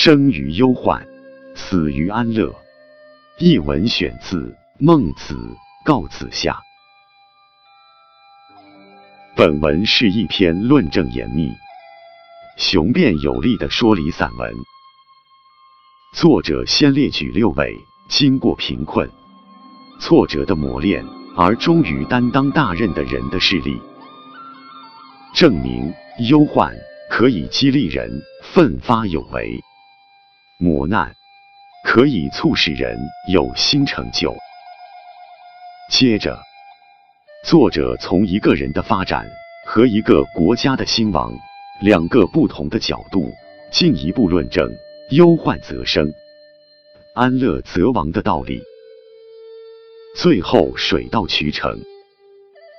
生于忧患，死于安乐。译文选自《孟子·告子下》。本文是一篇论证严密、雄辩有力的说理散文。作者先列举六位经过贫困、挫折的磨练而终于担当大任的人的事例，证明忧患可以激励人奋发有为，磨难可以促使人有新成就。接着，作者从一个人的发展和一个国家的兴亡两个不同的角度，进一步论证忧患则生，安乐则亡的道理。最后水到渠成，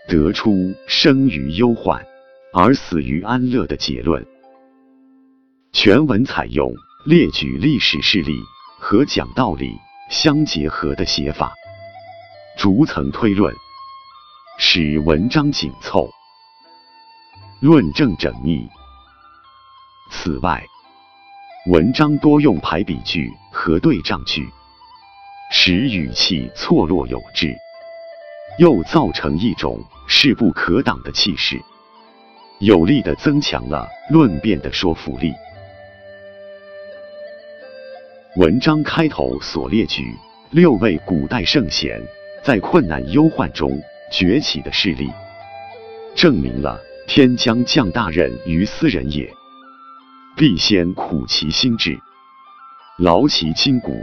得出生于忧患而死于安乐的结论。全文采用列举历史事例和讲道理相结合的写法，逐层推论。使文章紧凑，论证缜密。此外，文章多用排比句和对仗句，使语气错落有致，又造成一种势不可挡的气势，有力的增强了论辩的说服力。文章开头所列举六位古代圣贤在困难忧患中。崛起的事例，证明了天将降大任于斯人也，必先苦其心志，劳其筋骨，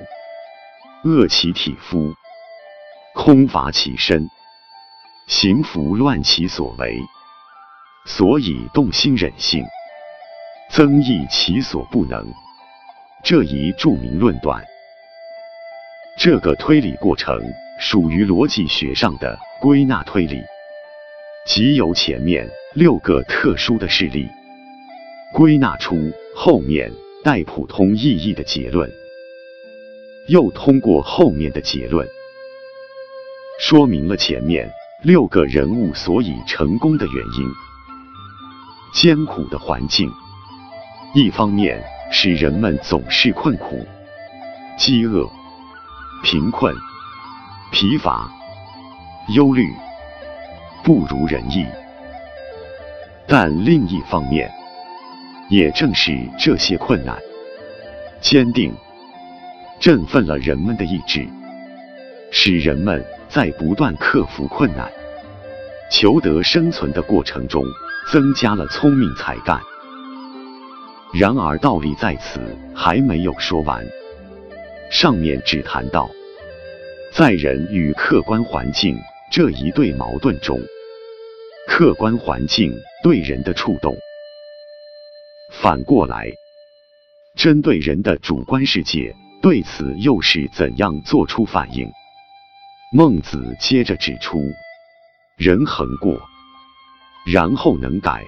饿其体肤，空乏其身，行拂乱其所为，所以动心忍性，增益其所不能。这一著名论断，这个推理过程属于逻辑学上的。归纳推理，即由前面六个特殊的事例，归纳出后面带普通意义的结论，又通过后面的结论，说明了前面六个人物所以成功的原因。艰苦的环境，一方面使人们总是困苦、饥饿、贫困、疲乏。忧虑不如人意，但另一方面，也正是这些困难，坚定、振奋了人们的意志，使人们在不断克服困难、求得生存的过程中，增加了聪明才干。然而，道理在此还没有说完，上面只谈到在人与客观环境。这一对矛盾中，客观环境对人的触动，反过来，针对人的主观世界，对此又是怎样做出反应？孟子接着指出：人恒过，然后能改；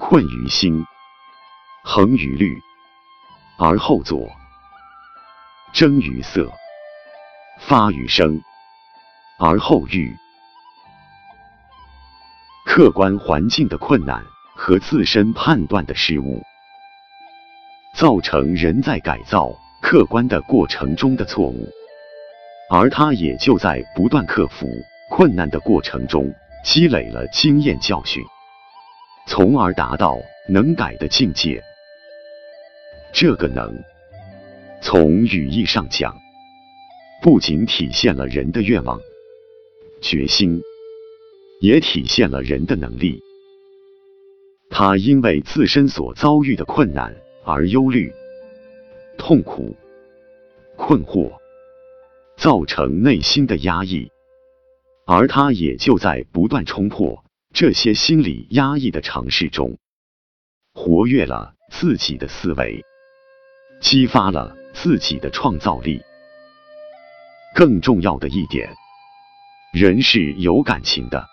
困于心，恒于虑，而后作；争于色，发于声。而后喻客观环境的困难和自身判断的失误，造成人在改造客观的过程中的错误，而他也就在不断克服困难的过程中积累了经验教训，从而达到能改的境界。这个能，从语义上讲，不仅体现了人的愿望。决心也体现了人的能力。他因为自身所遭遇的困难而忧虑、痛苦、困惑，造成内心的压抑，而他也就在不断冲破这些心理压抑的尝试中，活跃了自己的思维，激发了自己的创造力。更重要的一点。人是有感情的，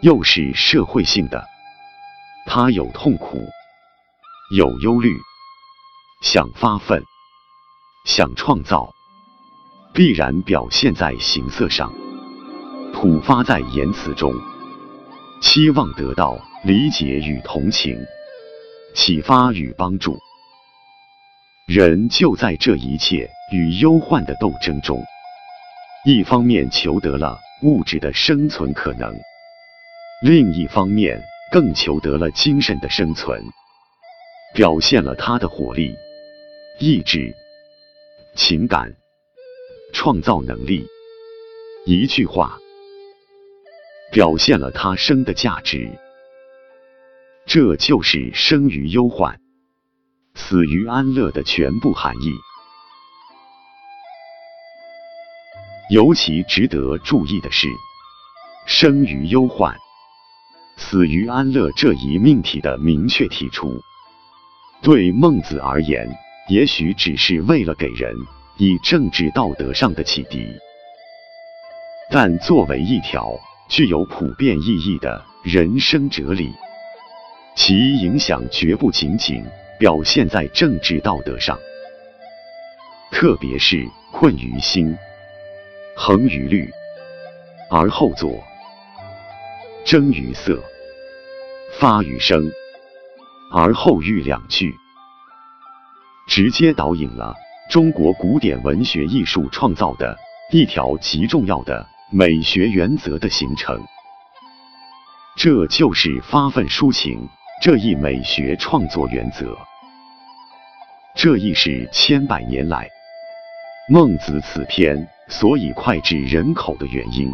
又是社会性的。他有痛苦，有忧虑，想发奋，想创造，必然表现在形色上，吐发在言辞中，期望得到理解与同情，启发与帮助。人就在这一切与忧患的斗争中，一方面求得了物质的生存可能，另一方面更求得了精神的生存，表现了他的活力、意志、情感、创造能力。一句话，表现了他生的价值。这就是生于忧患。死于安乐的全部含义。尤其值得注意的是，生于忧患，死于安乐这一命题的明确提出，对孟子而言，也许只是为了给人以政治道德上的启迪，但作为一条具有普遍意义的人生哲理，其影响绝不仅仅。表现在政治道德上，特别是困于心，恒于虑，而后作；争于色，发于声，而后喻两句，直接导引了中国古典文学艺术创造的一条极重要的美学原则的形成。这就是发愤抒情这一美学创作原则。这亦是千百年来孟子此篇所以脍炙人口的原因。